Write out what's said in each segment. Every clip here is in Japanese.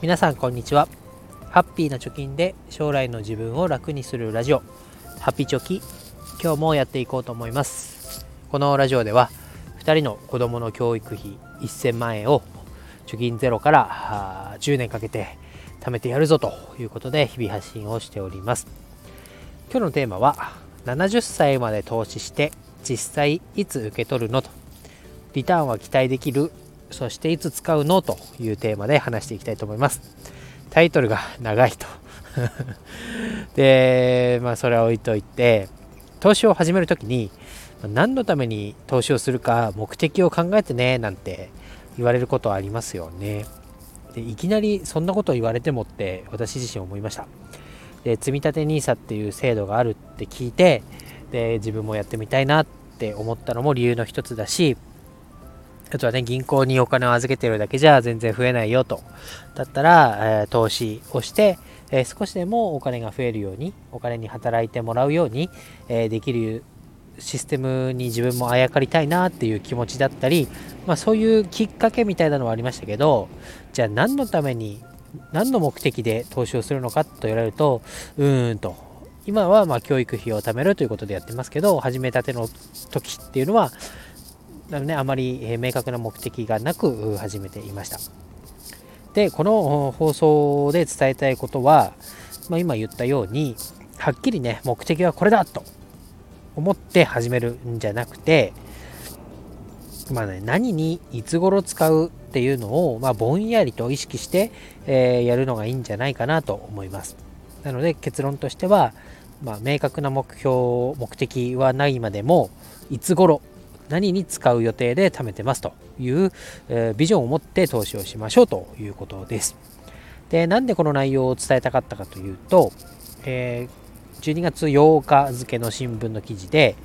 皆さんこんにちは。ハッピーな貯金で将来の自分を楽にするラジオ。ハッピーチョキ。今日もやっていこうと思います。このラジオでは2人の子供の教育費1000万円を貯金ゼロから10年かけて貯めてやるぞということで日々発信をしております。今日のテーマは70歳まで投資して実際いつ受け取るのと。リターンは期待できるそしていつ使うのというテーマで話していきたいと思います。タイトルが長いと で、まあそれは置いといて、投資を始めるときに何のために投資をするか目的を考えてねなんて言われることはありますよね。でいきなりそんなことを言われてもって私自身思いました。で積立 NISA っていう制度があるって聞いてで自分もやってみたいなって思ったのも理由の一つだしあとはね、銀行にお金を預けてるだけじゃ全然増えないよと。だったら、えー、投資をして、えー、少しでもお金が増えるように、お金に働いてもらうように、えー、できるシステムに自分もあやかりたいなっていう気持ちだったり、まあ、そういうきっかけみたいなのはありましたけど、じゃあ何のために、何の目的で投資をするのかと言われると、うーんと、今はま教育費を貯めるということでやってますけど、始めたての時っていうのは、ね、あまり明確な目的がなく始めていました。で、この放送で伝えたいことは、まあ、今言ったように、はっきりね、目的はこれだと思って始めるんじゃなくて、まあね、何にいつ頃使うっていうのを、まあ、ぼんやりと意識して、えー、やるのがいいんじゃないかなと思います。なので結論としては、まあ、明確な目標、目的はないまでも、いつ頃何に使う予定で貯めてますという、え、ビジョンを持って投資をしましょうということです。で、なんでこの内容を伝えたかったかというと、えー、12月8日付の新聞の記事で、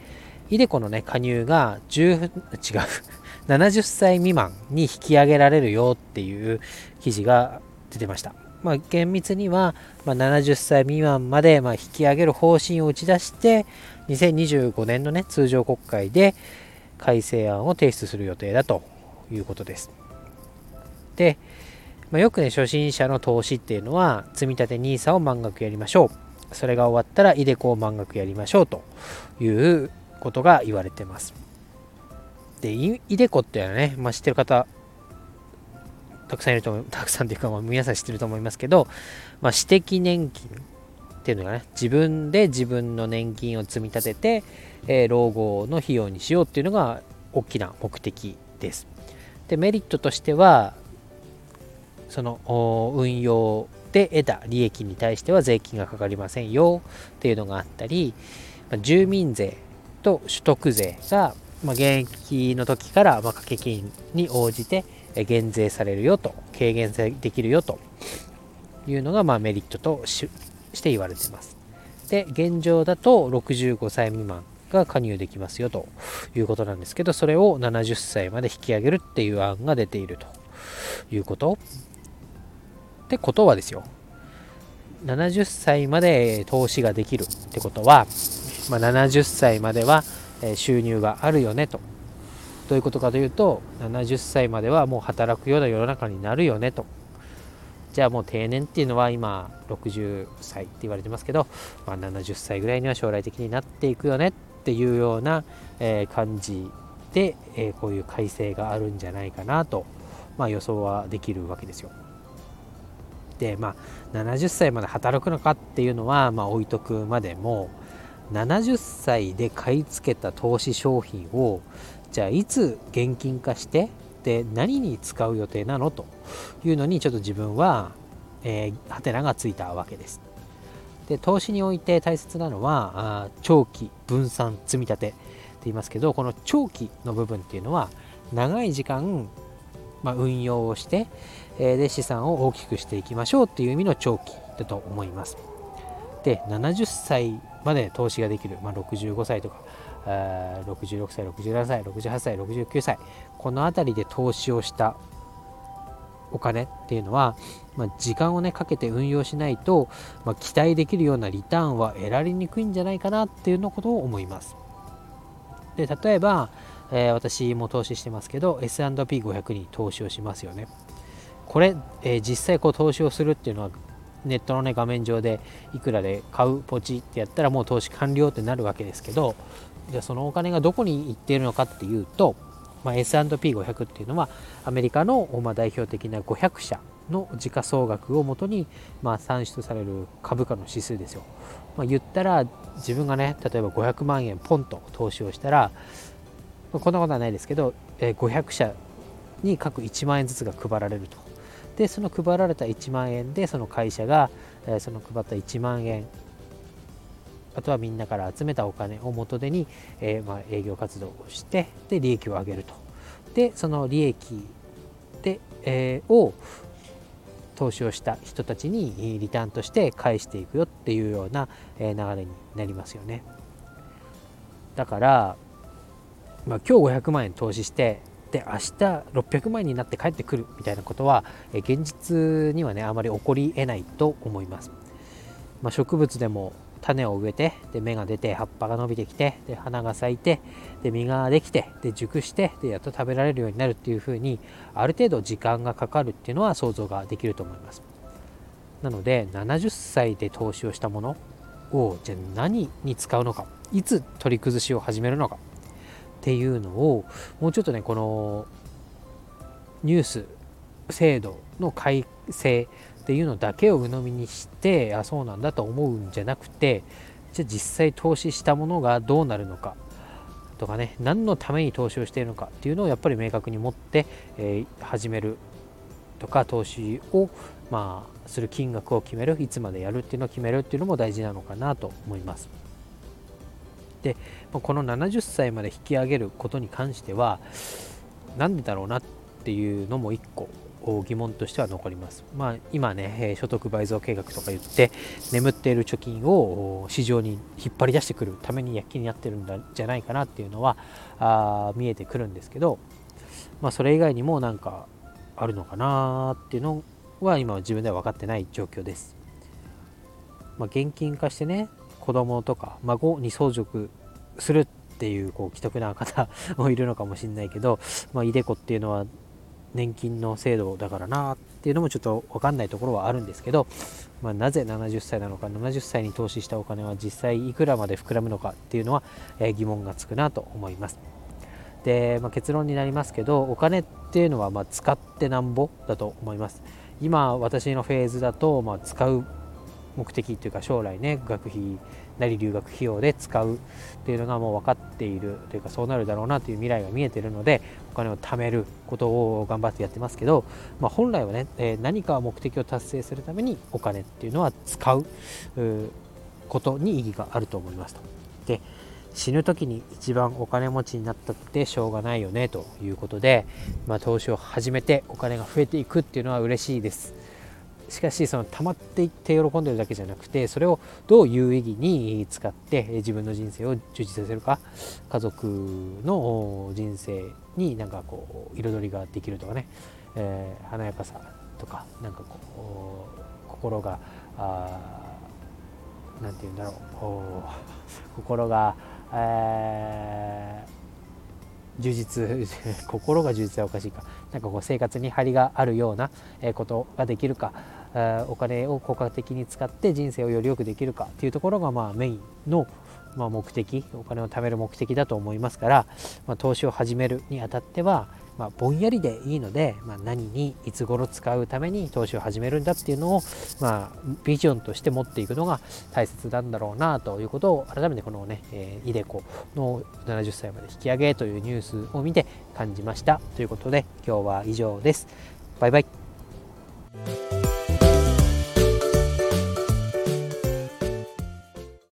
イデコのね、加入が10、違う、70歳未満に引き上げられるよっていう記事が出てました。まあ、厳密には、まあ、70歳未満まで、まあ、引き上げる方針を打ち出して、2025年のね、通常国会で、改正案を提出する予定だということです。で、まあ、よくね、初心者の投資っていうのは、積立 NISA を満額やりましょう。それが終わったら、イデコを満額やりましょうということが言われてます。で、イデコっていうのはね、まあ、知ってる方、たくさんいると思う、たくさんっていうか、まあ、皆さん知ってると思いますけど、まあ、私的年金っていうのがね、自分で自分の年金を積み立てて、えー、老後の費用にしようっていうのが大きな目的です。で、メリットとしては、その運用で得た利益に対しては税金がかかりませんよっていうのがあったり、住民税と所得税が、まあ、現役の時から、ま掛け金に応じて減税されるよと、軽減できるよというのが、まあ、メリットとして言われています。で、現状だと65歳未満が加入できますよということなんですけど、それを70歳まで引き上げるっていう案が出ているということってことはですよ、70歳まで投資ができるってことは、まあ、70歳までは収入があるよねと。どういうことかというと、70歳まではもう働くような世の中になるよねと。じゃあもう定年っていうのは今60歳って言われてますけど、まあ、70歳ぐらいには将来的になっていくよねっていうような、え感じで、えこういう改正があるんじゃないかなと、まあ、予想はできるわけですよ。でまあ70歳まで働くのかっていうのは、まあ、置いとくまでも70歳で買い付けた投資商品をじゃあいつ現金化してで何に使う予定なのというのにちょっと自分は、えー、ハテナがついたわけです。で投資において大切なのはあ長期分散積み立てって言いますけどこの長期の部分っていうのは長い時間、まあ、運用をして、えー、で資産を大きくしていきましょうっていう意味の長期だと思いますで70歳まで投資ができる、まあ、65歳とか66歳67歳68歳69歳。この辺りで投資をしたお金っていうのは、まあ、時間をねかけて運用しないと、まあ、期待できるようなリターンは得られにくいんじゃないかなっていうのことを思います。で例えば、えー、私も投資してますけど S&P500 に投資をしますよね。これ、えー、実際こう投資をするっていうのはネットの、ね、画面上でいくらで買うポチってやったらもう投資完了ってなるわけですけどじゃあそのお金がどこに行っているのかっていうと、まあ、S&P500 っていうのはアメリカの、まあ、代表的な500社の時価総額をもとに、まあ、算出される株価の指数ですよ。まあ、言ったら自分がね例えば500万円ポンと投資をしたら、まあ、こんなことはないですけど、えー、500社に各1万円ずつが配られると。でその配られた1万円でその会社が、え、その配った1万円あとはみんなから集めたお金を元手に、えー、まあ、営業活動をしてで利益を上げると。でその利益で、えー、を投資をした人たちにリターンとして返していくよっていうような流れになりますよね。だから、まあ、今日500万円投資してで明日600万になって帰ってくるみたいなことは現実にはねあまり起こりえないと思います、まあ、植物でも種を植えてで芽が出て葉っぱが伸びてきてで花が咲いてで実ができてで熟してでやっと食べられるようになるっていうふうにある程度時間がかかるっていうのは想像ができると思います。なので70歳で投資をしたものをじゃあ何に使うのかいつ取り崩しを始めるのか。っていうのをもうちょっとねこのニュース制度の改正っていうのだけを鵜呑みにしてあそうなんだと思うんじゃなくてじゃあ実際投資したものがどうなるのかとかね何のために投資をしているのかっていうのをやっぱり明確に持って、えー、始めるとか投資をまあする金額を決めるいつまでやるっていうのを決めるっていうのも大事なのかなと思います。でこの70歳まで引き上げることに関しては何でだろうなっていうのも1個疑問としては残ります。まあ、今ね、所得倍増計画とか言って、眠っている貯金を市場に引っ張り出してくるために躍起になってるんじゃないかなっていうのはあ見えてくるんですけど、まあ、それ以外にもなんかあるのかなっていうのは今は自分では分かってない状況です。まあ、現金化してね、子供とか孫に相続するっていうこう既得な方もいるのかもしれないけど、まあ、イデコっていうのは年金の制度だからなっていうのもちょっと分かんないところはあるんですけど、まあ、なぜ70歳なのか70歳に投資したお金は実際いくらまで膨らむのかっていうのは、えー、疑問がつくなと思います。で、まあ、結論になりますけどお金っていうのはま使ってなんぼだと思います。今私のフェーズだと、ま使う目的というか将来ね学費なり留学費用で使うっていうのがもう分かっているというかそうなるだろうなという未来が見えてるのでお金を貯めることを頑張ってやってますけど、まあ、本来はね、え何か目的を達成するためにお金っていうのは使うことに意義があると思いますと。で死ぬ時に一番お金持ちになったってしょうがないよねということで、まあ、投資を始めてお金が増えていくっていうのは嬉しいです。しかしその溜まっていって喜んでるだけじゃなくてそれをどう有意義に使って自分の人生を充実させるか家族の人生になんかこう彩りができるとかね、えー、華やかさとかなんかこう心が何て言うんだろう心が、充実 心が充実はおかしいか。なんかこう生活に張りがあるようなことができるか。お金を効果的に使って人生をより良くできるかっていうところがまあメインのま目的お金を貯める目的だと思いますから、まあ、投資を始めるにあたってはまあ、ぼんやりでいいので、まあ、何にいつ頃使うために投資を始めるんだっていうのを、ま、ビジョンとして持っていくのが大切なんだろうなということを改めてこのね、えー、イデコの70歳まで引き上げというニュースを見て感じましたということで今日は以上です。バイバイ